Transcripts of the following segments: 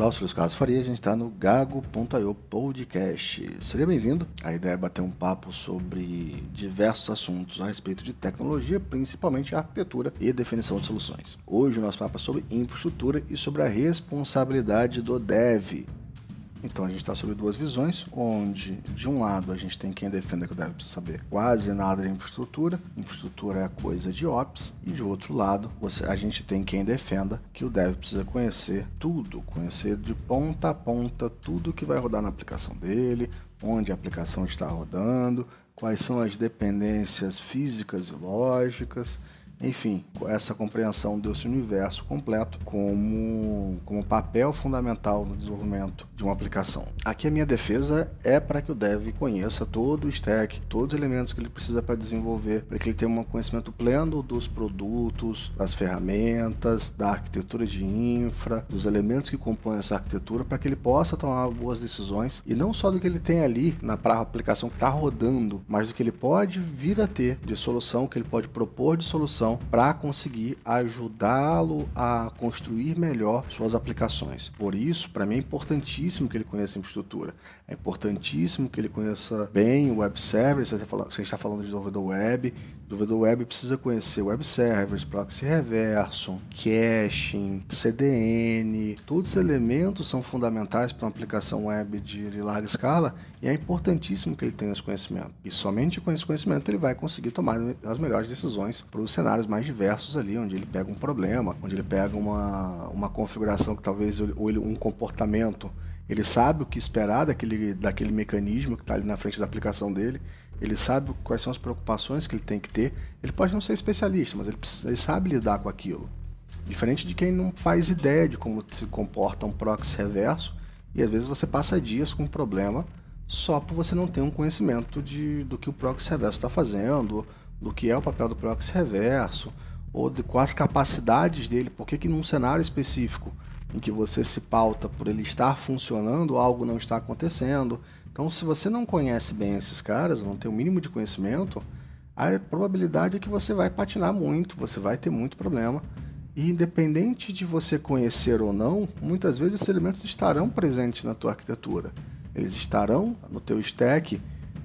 Olá, sou Luiz Carlos Faria, a gente está no Gago.io Podcast. Seria bem-vindo. A ideia é bater um papo sobre diversos assuntos a respeito de tecnologia, principalmente arquitetura e definição de soluções. Hoje o nosso papo é sobre infraestrutura e sobre a responsabilidade do dev. Então a gente está sobre duas visões, onde de um lado a gente tem quem defenda que o dev precisa saber quase nada de infraestrutura, infraestrutura é coisa de ops, e de outro lado você, a gente tem quem defenda que o dev precisa conhecer tudo, conhecer de ponta a ponta tudo que vai rodar na aplicação dele, onde a aplicação está rodando, quais são as dependências físicas e lógicas enfim, essa compreensão desse universo completo como, como papel fundamental no desenvolvimento de uma aplicação. Aqui a minha defesa é para que o dev conheça todo o stack, todos os elementos que ele precisa para desenvolver, para que ele tenha um conhecimento pleno dos produtos, das ferramentas, da arquitetura de infra, dos elementos que compõem essa arquitetura, para que ele possa tomar boas decisões e não só do que ele tem ali na aplicação que está rodando, mas do que ele pode vir a ter de solução, que ele pode propor de solução para conseguir ajudá-lo a construir melhor suas aplicações. Por isso, para mim é importantíssimo que ele conheça a infraestrutura. É importantíssimo que ele conheça bem o web server, se a gente está falando de desenvolvedor web, o desenvolvedor web precisa conhecer web servers, proxy reverso, caching, CDN, todos os elementos são fundamentais para uma aplicação web de larga escala e é importantíssimo que ele tenha esse conhecimento. E somente com esse conhecimento ele vai conseguir tomar as melhores decisões para os cenários mais diversos ali, onde ele pega um problema, onde ele pega uma, uma configuração que talvez ou ele, um comportamento, ele sabe o que esperar daquele, daquele mecanismo que está ali na frente da aplicação dele, ele sabe quais são as preocupações que ele tem que ter. Ele pode não ser especialista, mas ele, ele sabe lidar com aquilo. Diferente de quem não faz ideia de como se comporta um proxy reverso, e às vezes você passa dias com um problema só por você não ter um conhecimento de, do que o proxy reverso está fazendo, do que é o papel do proxy reverso, ou de quais capacidades dele, porque que num cenário específico em que você se pauta por ele estar funcionando, algo não está acontecendo. Então, se você não conhece bem esses caras, não tem o mínimo de conhecimento, a probabilidade é que você vai patinar muito, você vai ter muito problema. E independente de você conhecer ou não, muitas vezes esses elementos estarão presentes na tua arquitetura. Eles estarão no teu stack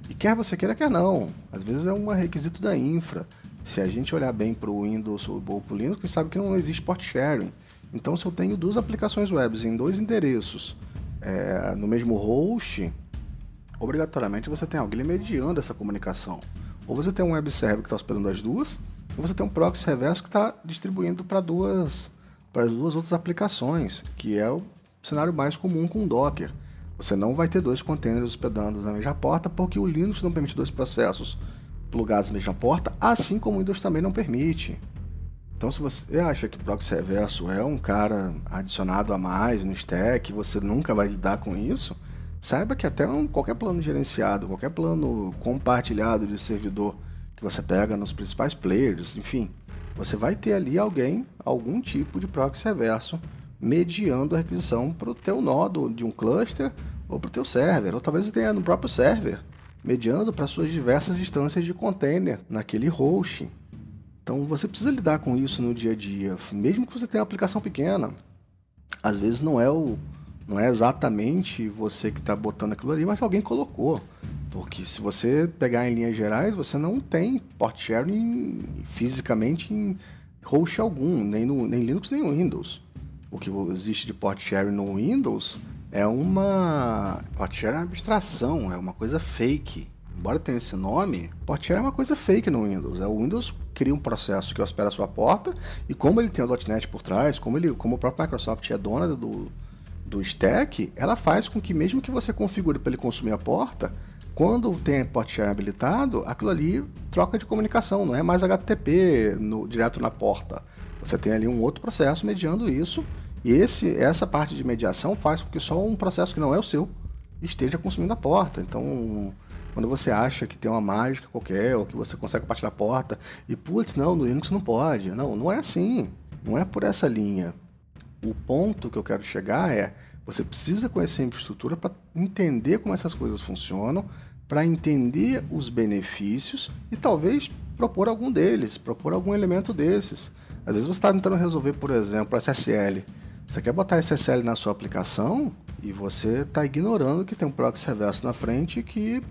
e quer você queira, quer não. Às vezes é um requisito da infra. Se a gente olhar bem para o Windows ou para o Linux, a gente sabe que não existe port sharing. Então, se eu tenho duas aplicações web em dois endereços é, no mesmo host, obrigatoriamente você tem alguém mediando essa comunicação. Ou você tem um web server que está hospedando as duas, ou você tem um proxy reverso que está distribuindo para duas, para as duas outras aplicações, que é o cenário mais comum com Docker. Você não vai ter dois containers hospedando na mesma porta, porque o Linux não permite dois processos plugados na mesma porta, assim como o Windows também não permite. Então, se você acha que proxy reverso é um cara adicionado a mais no stack, você nunca vai lidar com isso, saiba que até um, qualquer plano gerenciado, qualquer plano compartilhado de servidor que você pega nos principais players, enfim, você vai ter ali alguém, algum tipo de proxy reverso mediando a requisição para o teu nodo de um cluster ou para o teu server, ou talvez tenha no próprio server, mediando para suas diversas instâncias de container naquele host. Então você precisa lidar com isso no dia a dia, mesmo que você tenha uma aplicação pequena. Às vezes não é o não é exatamente você que está botando aquilo ali, mas alguém colocou. Porque se você pegar em linhas gerais, você não tem port sharing fisicamente em host algum, nem no nem Linux nem no Windows o que existe de port sharing no Windows é uma. Port sharing é uma abstração, é uma coisa fake. Embora tenha esse nome, port sharing é uma coisa fake no Windows. É o Windows cria um processo que hospeda a sua porta e como ele tem o .NET por trás, como ele, como a própria Microsoft é dona do, do stack, ela faz com que mesmo que você configure para ele consumir a porta, quando tem port sharing habilitado, aquilo ali troca de comunicação, não é mais HTTP no, direto na porta. Você tem ali um outro processo mediando isso e esse, essa parte de mediação faz com que só um processo que não é o seu esteja consumindo a porta. Então, quando você acha que tem uma mágica qualquer, ou que você consegue partir a porta, e putz, não, no Linux não pode. Não, não é assim. Não é por essa linha. O ponto que eu quero chegar é: você precisa conhecer a infraestrutura para entender como essas coisas funcionam, para entender os benefícios e talvez propor algum deles, propor algum elemento desses. Às vezes você está tentando resolver, por exemplo, SSL Você quer botar SSL na sua aplicação e você está ignorando que tem um proxy reverso na frente que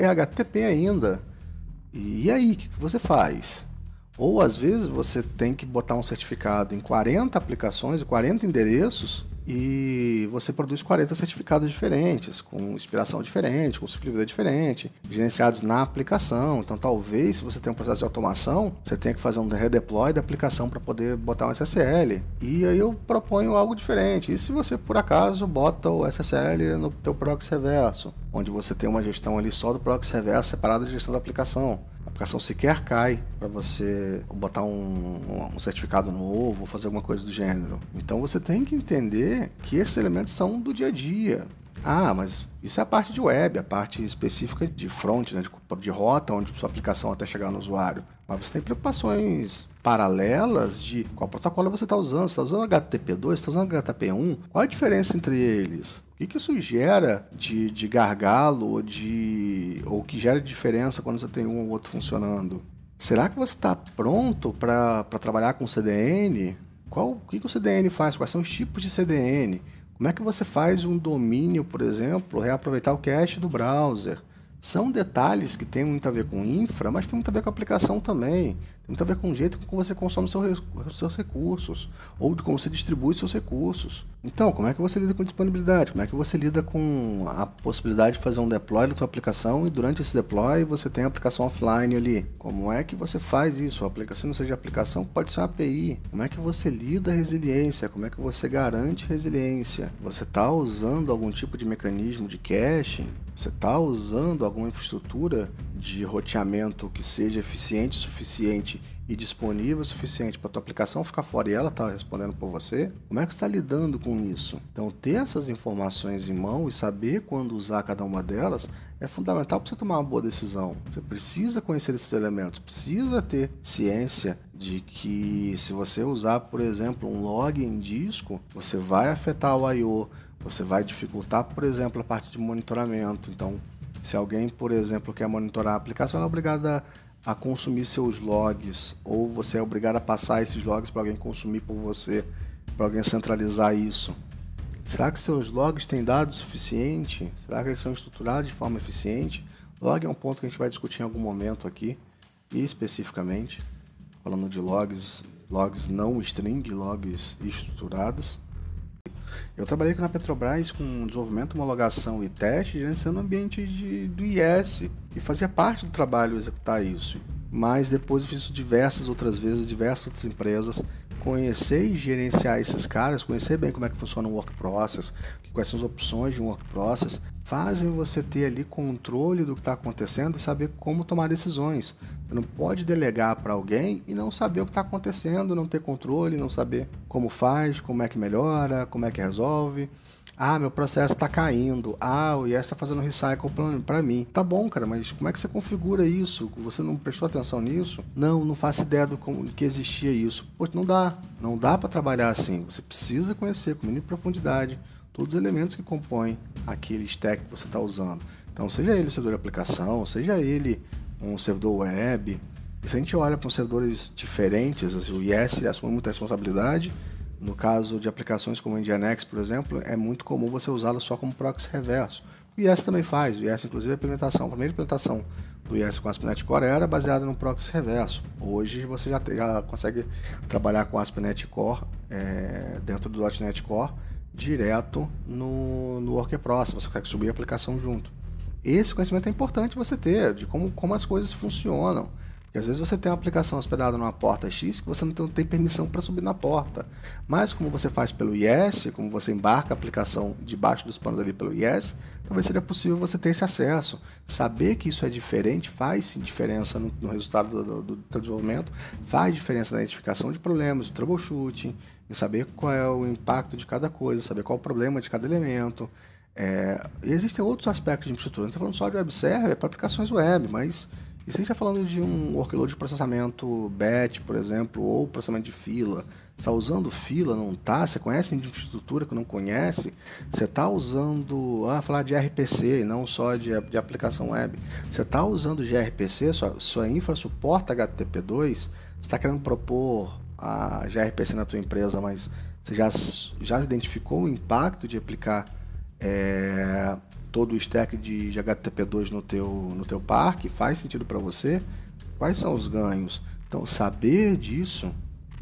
é HTTP ainda. E aí, o que, você faz? Ou às vezes você tem que botar um certificado em 40 aplicações, 40 endereços, e você produz 40 certificados diferentes, com inspiração diferente, com simplicidade diferente, gerenciados na aplicação. Então, talvez, se você tem um processo de automação, você tenha que fazer um redeploy da aplicação para poder botar um SSL. E aí eu proponho algo diferente. E se você, por acaso, bota o SSL no teu proxy reverso, onde você tem uma gestão ali só do proxy reverso separada da gestão da aplicação aplicação sequer cai para você botar um, um, certificado novo ou fazer alguma coisa do gênero. Então você tem que entender que esses elementos são do dia a dia. Ah, mas isso é a parte de web, a parte específica de front, né, de, de rota, onde sua aplicação até chegar no usuário. Mas você tem preocupações paralelas de qual protocolo você está usando. Você está usando HTTP2, você está usando HTTP1? Qual a diferença entre eles? Que, que isso gera de, de gargalo ou, de, ou que gera diferença quando você tem um ou outro funcionando? Será que você está pronto para trabalhar com CDN? Qual, o que, que o CDN faz? Quais são os tipos de CDN? Como é que você faz um domínio, por exemplo, reaproveitar o cache do browser? São detalhes que têm muito a ver com infra, mas tem muito a ver com aplicação também. Tem muito a ver com o jeito como você consome seus, seus recursos, ou de como você distribui seus recursos. Então, como é que você lida com disponibilidade? Como é que você lida com a possibilidade de fazer um deploy da sua aplicação e durante esse deploy você tem a aplicação offline ali? Como é que você faz isso? A aplicação não seja aplicação, pode ser uma API. Como é que você lida a resiliência? Como é que você garante resiliência? Você está usando algum tipo de mecanismo de caching? Você está usando alguma infraestrutura de roteamento que seja eficiente o suficiente e disponível o suficiente para tua aplicação ficar fora e ela está respondendo por você? Como é que está lidando com isso? Então, ter essas informações em mão e saber quando usar cada uma delas é fundamental para você tomar uma boa decisão. Você precisa conhecer esses elementos, precisa ter ciência de que se você usar, por exemplo, um log em disco, você vai afetar o I/O você vai dificultar, por exemplo, a parte de monitoramento. Então, se alguém, por exemplo, quer monitorar a aplicação, ela é obrigada a consumir seus logs, ou você é obrigado a passar esses logs para alguém consumir por você, para alguém centralizar isso. Será que seus logs têm dados suficiente? Será que eles são estruturados de forma eficiente? Log é um ponto que a gente vai discutir em algum momento aqui, especificamente, falando de logs, logs não string, logs estruturados. Eu trabalhei na Petrobras com desenvolvimento, homologação e teste, gerenciando o ambiente de, do IS e fazia parte do trabalho executar isso. Mas depois eu fiz isso diversas outras vezes, diversas outras empresas, conhecer e gerenciar esses caras, conhecer bem como é que funciona o work process, quais são as opções de um work process, fazem você ter ali controle do que está acontecendo e saber como tomar decisões. Você não pode delegar para alguém e não saber o que está acontecendo, não ter controle, não saber como faz, como é que melhora, como é que resolve. Ah, meu processo está caindo. Ah, o IES está fazendo recycle para mim. Tá bom, cara, mas como é que você configura isso? Você não prestou atenção nisso? Não, não faço ideia do que existia isso. Pô, não dá. Não dá para trabalhar assim. Você precisa conhecer com mínima profundidade todos os elementos que compõem aquele stack que você está usando. Então, seja ele um servidor de aplicação, seja ele um servidor web. E se a gente olha para servidores diferentes, assim, o IS assume muita responsabilidade no caso de aplicações como o Nginx, por exemplo, é muito comum você usá-lo só como proxy reverso. O IS também faz, o IS inclusive a implementação, a primeira implementação do IS com ASP.NET Core era baseada no proxy reverso. Hoje você já, já consegue trabalhar com ASP.NET Core é, dentro do .NET Core direto no, no Worker Process, você consegue subir a aplicação junto. Esse conhecimento é importante você ter, de como, como as coisas funcionam. Porque às vezes você tem uma aplicação hospedada numa porta X que você não tem permissão para subir na porta. Mas como você faz pelo IS, como você embarca a aplicação debaixo dos panos ali pelo IS, talvez seria possível você ter esse acesso. Saber que isso é diferente faz diferença no, no resultado do, do, do desenvolvimento, faz diferença na identificação de problemas, do troubleshooting, em saber qual é o impacto de cada coisa, saber qual é o problema de cada elemento. É, existem outros aspectos de infraestrutura. Não estou falando só de web server, é para aplicações web, mas e se a gente está falando de um workload de processamento batch, por exemplo, ou processamento de fila, está usando fila, não está? Você conhece infraestrutura que não conhece? Você está usando, ah, falar de RPC, não só de, de aplicação web. Você está usando gRPC, sua, sua infra suporta HTTP2, você está querendo propor a gRPC na tua empresa, mas você já, já identificou o impacto de aplicar é, todo o stack de, de HTTP2 no teu, no teu parque? Faz sentido para você? Quais são os ganhos? Então, saber disso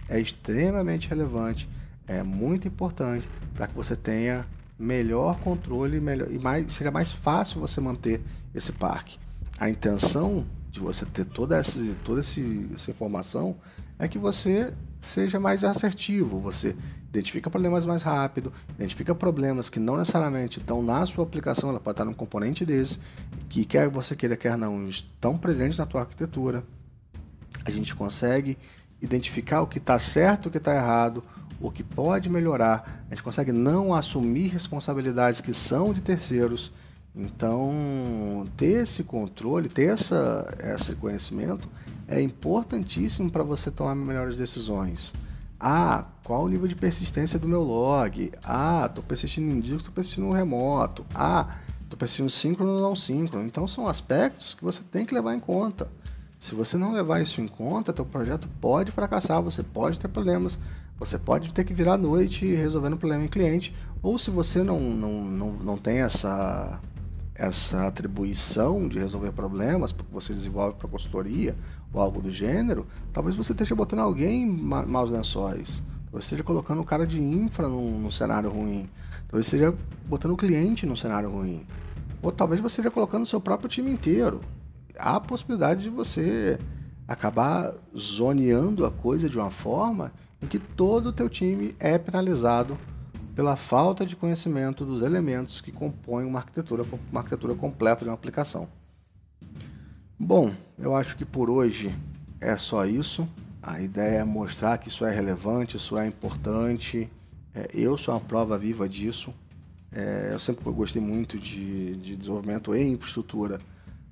é extremamente relevante, é muito importante para que você tenha melhor controle melhor, e mais, seja mais fácil você manter esse parque. A intenção de você ter toda essa, toda essa informação é que você seja mais assertivo, você identifica problemas mais rápido, identifica problemas que não necessariamente estão na sua aplicação, ela pode estar num componente desse, que quer você queira, quer não, estão presentes na tua arquitetura. A gente consegue identificar o que está certo, o que está errado, o que pode melhorar. A gente consegue não assumir responsabilidades que são de terceiros. Então, ter esse controle, ter essa, esse conhecimento é importantíssimo para você tomar melhores decisões. Ah, qual o nível de persistência do meu log? Ah, estou persistindo em disco, estou persistindo remoto. Ah, estou persistindo síncrono ou não síncrono. Então, são aspectos que você tem que levar em conta. Se você não levar isso em conta, teu projeto pode fracassar, você pode ter problemas, você pode ter que virar à noite resolvendo um problema em cliente, ou se você não, não, não, não tem essa, essa atribuição de resolver problemas, porque você desenvolve para consultoria ou algo do gênero, talvez você esteja botando alguém em maus lençóis, talvez esteja colocando o cara de infra num, num cenário ruim, talvez esteja botando o cliente num cenário ruim, ou talvez você esteja colocando o seu próprio time inteiro. Há a possibilidade de você acabar zoneando a coisa de uma forma em que todo o teu time é penalizado pela falta de conhecimento dos elementos que compõem uma arquitetura, uma arquitetura completa de uma aplicação. Bom, eu acho que por hoje é só isso. A ideia é mostrar que isso é relevante, isso é importante. É, eu sou uma prova viva disso. É, eu sempre gostei muito de, de desenvolvimento e infraestrutura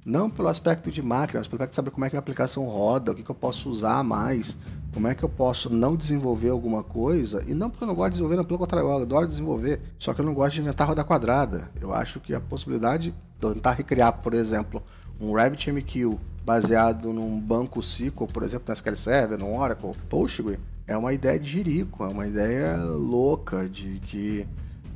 não pelo aspecto de máquina, mas pelo aspecto de saber como é que a aplicação roda, o que, que eu posso usar mais, como é que eu posso não desenvolver alguma coisa. E não porque eu não gosto de desenvolver, não, pelo contrário, eu adoro desenvolver, só que eu não gosto de inventar roda quadrada. Eu acho que a possibilidade de tentar recriar, por exemplo, um RabbitMQ baseado num banco SQL, por exemplo, no SQL Server, no Oracle, Postgre, é uma ideia de jirico, é uma ideia louca de que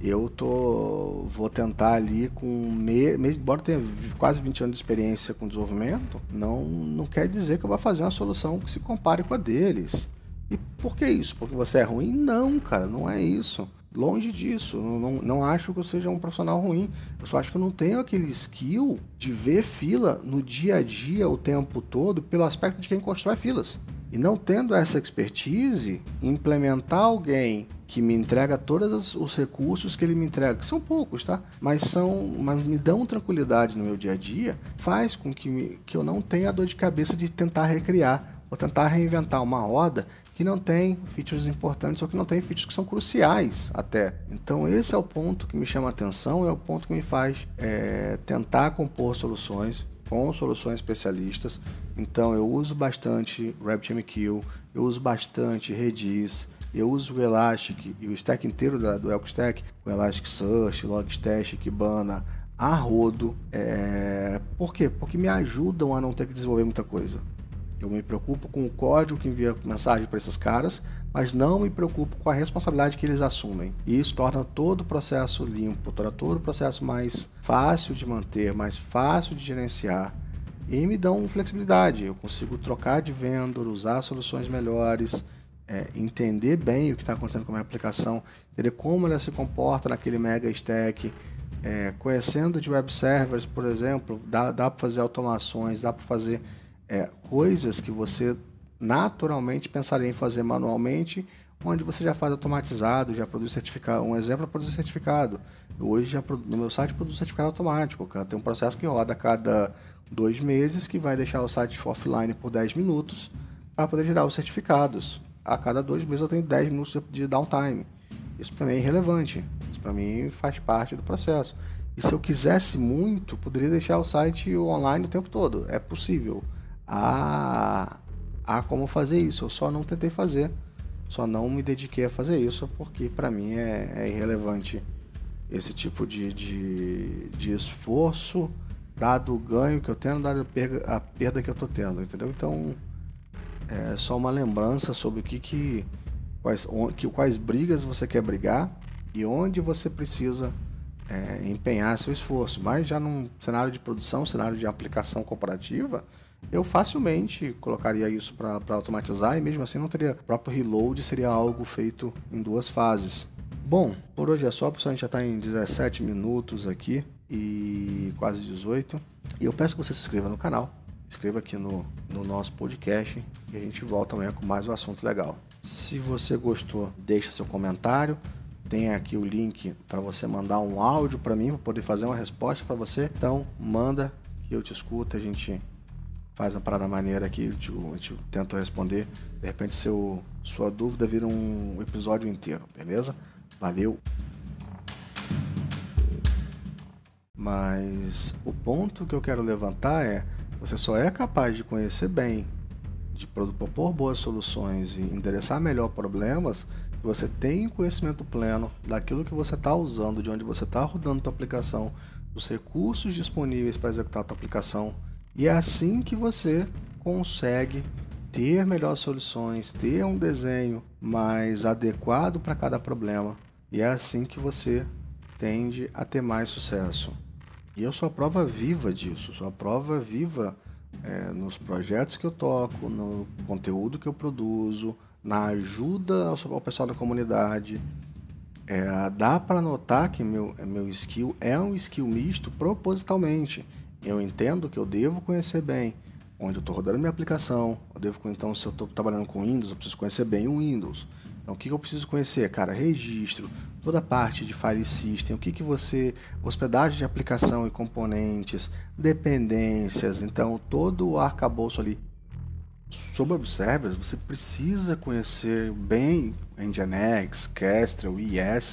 eu tô vou tentar ali com me, embora tenha quase 20 anos de experiência com desenvolvimento, não não quer dizer que eu vou fazer uma solução que se compare com a deles. E por que isso? Porque você é ruim? Não, cara, não é isso. Longe disso, não, não, não acho que eu seja um profissional ruim. Eu só acho que eu não tenho aquele skill de ver fila no dia a dia o tempo todo pelo aspecto de quem constrói filas. E não tendo essa expertise, implementar alguém que me entrega todos os recursos que ele me entrega, que são poucos, tá? Mas são, mas me dão tranquilidade no meu dia a dia, faz com que, me, que eu não tenha dor de cabeça de tentar recriar ou tentar reinventar uma roda que não tem features importantes ou que não tem features que são cruciais até. Então esse é o ponto que me chama a atenção, é o ponto que me faz é, tentar compor soluções com soluções especialistas. Então eu uso bastante RabbitMQ, eu uso bastante Redis, eu uso o Elastic e o stack inteiro da, do Elk Stack, o Elasticsearch, Logstash, Kibana, a rodo. É... Por quê? Porque me ajudam a não ter que desenvolver muita coisa. Eu me preocupo com o código que envia mensagem para esses caras, mas não me preocupo com a responsabilidade que eles assumem. E isso torna todo o processo limpo, torna todo o processo mais fácil de manter, mais fácil de gerenciar. E me dão flexibilidade. Eu consigo trocar de vendor, usar soluções melhores, é, entender bem o que está acontecendo com a minha aplicação, entender como ela se comporta naquele mega stack. É, conhecendo de web servers, por exemplo, dá, dá para fazer automações, dá para fazer é, coisas que você naturalmente pensaria em fazer manualmente, onde você já faz automatizado, já produz certificado. Um exemplo é produzir certificado. hoje já no meu site produz certificado automático. Cara. Tem um processo que roda a cada dois meses que vai deixar o site offline por 10 minutos para poder gerar os certificados. A cada dois meses eu tenho 10 minutos de downtime. Isso para mim é irrelevante. Isso para mim faz parte do processo. E se eu quisesse muito, poderia deixar o site online o tempo todo. É possível a, a como fazer isso. Eu só não tentei fazer, só não me dediquei a fazer isso porque para mim é, é, irrelevante esse tipo de, de, de, esforço, dado o ganho que eu tenho, dado a perda, a perda que eu estou tendo, entendeu? Então é só uma lembrança sobre o que, que quais, que, quais brigas você quer brigar e onde você precisa é, empenhar seu esforço. Mas já num cenário de produção, cenário de aplicação corporativa, eu facilmente colocaria isso para automatizar e mesmo assim não teria. O próprio reload seria algo feito em duas fases. Bom, por hoje é só, pessoal. A gente já está em 17 minutos aqui e quase 18. E eu peço que você se inscreva no canal, inscreva aqui no, no nosso podcast e a gente volta amanhã com mais um assunto legal. Se você gostou, deixa seu comentário. Tem aqui o link para você mandar um áudio para mim, para poder fazer uma resposta para você. Então, manda que eu te escuto, a gente faz uma parada maneira aqui, a gente tenta responder. De repente, seu, sua dúvida vira um episódio inteiro, beleza? Valeu! Mas o ponto que eu quero levantar é: você só é capaz de conhecer bem, de propor boas soluções e endereçar melhor problemas se você tem conhecimento pleno daquilo que você está usando, de onde você está rodando a sua aplicação, dos recursos disponíveis para executar a sua aplicação e é assim que você consegue ter melhores soluções, ter um desenho mais adequado para cada problema. E é assim que você tende a ter mais sucesso. E eu sou a prova viva disso, sou a prova viva é, nos projetos que eu toco, no conteúdo que eu produzo, na ajuda ao, ao pessoal da comunidade. É, dá para notar que meu, meu skill é um skill misto propositalmente. Eu entendo que eu devo conhecer bem onde eu estou rodando minha aplicação. Eu devo, então, se eu estou trabalhando com Windows, eu preciso conhecer bem o Windows. Então, o que, que eu preciso conhecer? Cara, registro, toda a parte de file system, o que, que você. hospedagem de aplicação e componentes, dependências, então, todo o arcabouço ali. Sobre observers, você precisa conhecer bem Nginx, Kestrel, IS,